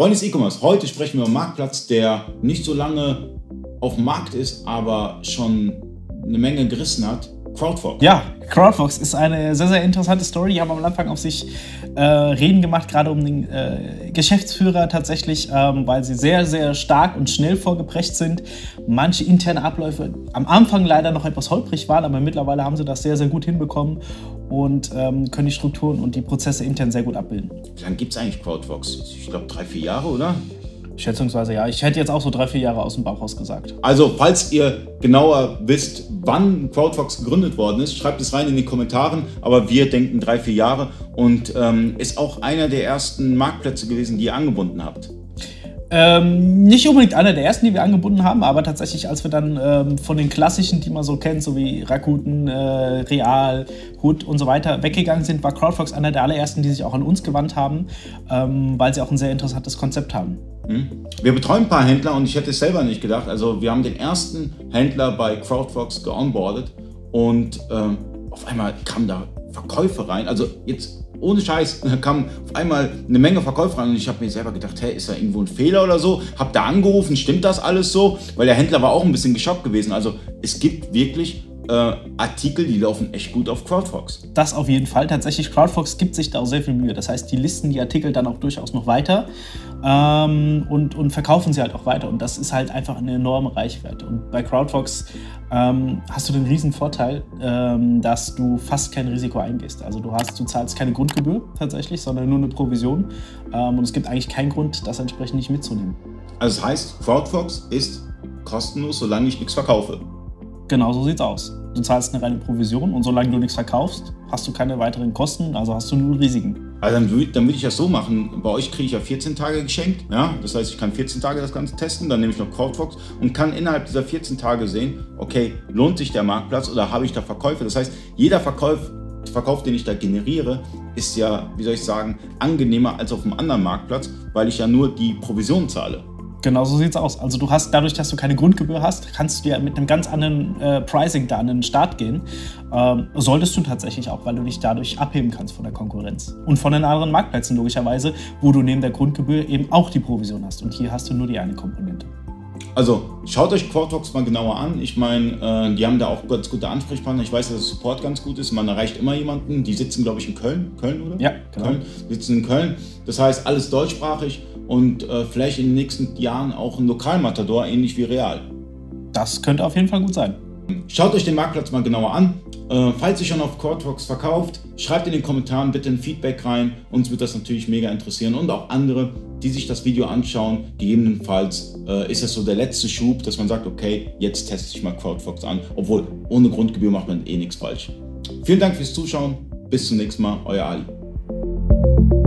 Freunde des E-Commerce, heute sprechen wir über einen Marktplatz, der nicht so lange auf dem Markt ist, aber schon eine Menge gerissen hat. Crowdfox. Ja, Crowdfox ist eine sehr, sehr interessante Story. Die haben am Anfang auf sich äh, reden gemacht, gerade um den äh, Geschäftsführer tatsächlich, ähm, weil sie sehr, sehr stark und schnell vorgeprägt sind. Manche interne Abläufe am Anfang leider noch etwas holprig waren, aber mittlerweile haben sie das sehr, sehr gut hinbekommen und ähm, können die Strukturen und die Prozesse intern sehr gut abbilden. Wie lange gibt es eigentlich Crowdfox? Ich glaube drei, vier Jahre, oder? Schätzungsweise ja. Ich hätte jetzt auch so drei, vier Jahre aus dem Bauch raus gesagt. Also, falls ihr genauer wisst, wann CrowdFox gegründet worden ist, schreibt es rein in die Kommentare. Aber wir denken drei, vier Jahre und ähm, ist auch einer der ersten Marktplätze gewesen, die ihr angebunden habt. Ähm, nicht unbedingt einer der ersten, die wir angebunden haben, aber tatsächlich, als wir dann ähm, von den klassischen, die man so kennt, so wie Rakuten, äh, Real, Hood und so weiter, weggegangen sind, war CrowdFox einer der allerersten, die sich auch an uns gewandt haben, ähm, weil sie auch ein sehr interessantes Konzept haben. Hm? Wir betreuen ein paar Händler und ich hätte es selber nicht gedacht. Also, wir haben den ersten Händler bei CrowdFox geonboardet und ähm, auf einmal kamen da Verkäufe rein. Also, jetzt ohne Scheiß, da kam auf einmal eine Menge Verkäufer rein und ich habe mir selber gedacht, hey, ist da irgendwo ein Fehler oder so? Hab da angerufen, stimmt das alles so? Weil der Händler war auch ein bisschen geschockt gewesen. Also es gibt wirklich äh, Artikel, die laufen echt gut auf CrowdFox. Das auf jeden Fall. Tatsächlich, CrowdFox gibt sich da auch sehr viel Mühe. Das heißt, die listen die Artikel dann auch durchaus noch weiter ähm, und, und verkaufen sie halt auch weiter. Und das ist halt einfach eine enorme Reichweite. Und bei CrowdFox ähm, hast du den riesen Vorteil, ähm, dass du fast kein Risiko eingehst. Also du hast, du zahlst keine Grundgebühr tatsächlich, sondern nur eine Provision. Ähm, und es gibt eigentlich keinen Grund, das entsprechend nicht mitzunehmen. Also das heißt, CrowdFox ist kostenlos, solange ich nichts verkaufe. Genau so sieht's aus. Du zahlst eine reine Provision und solange du nichts verkaufst, hast du keine weiteren Kosten, also hast du nur Risiken. Also dann würde dann würd ich das so machen. Bei euch kriege ich ja 14 Tage geschenkt. Ja? Das heißt, ich kann 14 Tage das Ganze testen, dann nehme ich noch CrowdFox und kann innerhalb dieser 14 Tage sehen, okay, lohnt sich der Marktplatz oder habe ich da Verkäufe? Das heißt, jeder Verkauf, Verkauf, den ich da generiere, ist ja, wie soll ich sagen, angenehmer als auf einem anderen Marktplatz, weil ich ja nur die Provision zahle. Genau so sieht es aus. Also du hast, dadurch, dass du keine Grundgebühr hast, kannst du ja mit einem ganz anderen äh, Pricing da an den Start gehen. Ähm, solltest du tatsächlich auch, weil du dich dadurch abheben kannst von der Konkurrenz. Und von den anderen Marktplätzen logischerweise, wo du neben der Grundgebühr eben auch die Provision hast. Und hier hast du nur die eine Komponente. Also schaut euch Quartalks mal genauer an. Ich meine, äh, die haben da auch ganz gute Ansprechpartner. Ich weiß, dass der Support ganz gut ist. Man erreicht immer jemanden. Die sitzen, glaube ich, in Köln. Köln, oder? Ja, genau. Köln. Die sitzen in Köln. Das heißt, alles deutschsprachig und äh, vielleicht in den nächsten Jahren auch ein Lokalmatador, ähnlich wie Real. Das könnte auf jeden Fall gut sein. Schaut euch den Marktplatz mal genauer an. Äh, falls ihr schon auf Quadfox verkauft, schreibt in den Kommentaren bitte ein Feedback rein. Uns wird das natürlich mega interessieren und auch andere, die sich das Video anschauen. Gegebenenfalls äh, ist es so der letzte Schub, dass man sagt, okay, jetzt teste ich mal Crowdfox an. Obwohl ohne Grundgebühr macht man eh nichts falsch. Vielen Dank fürs Zuschauen. Bis zum nächsten Mal. Euer Ali.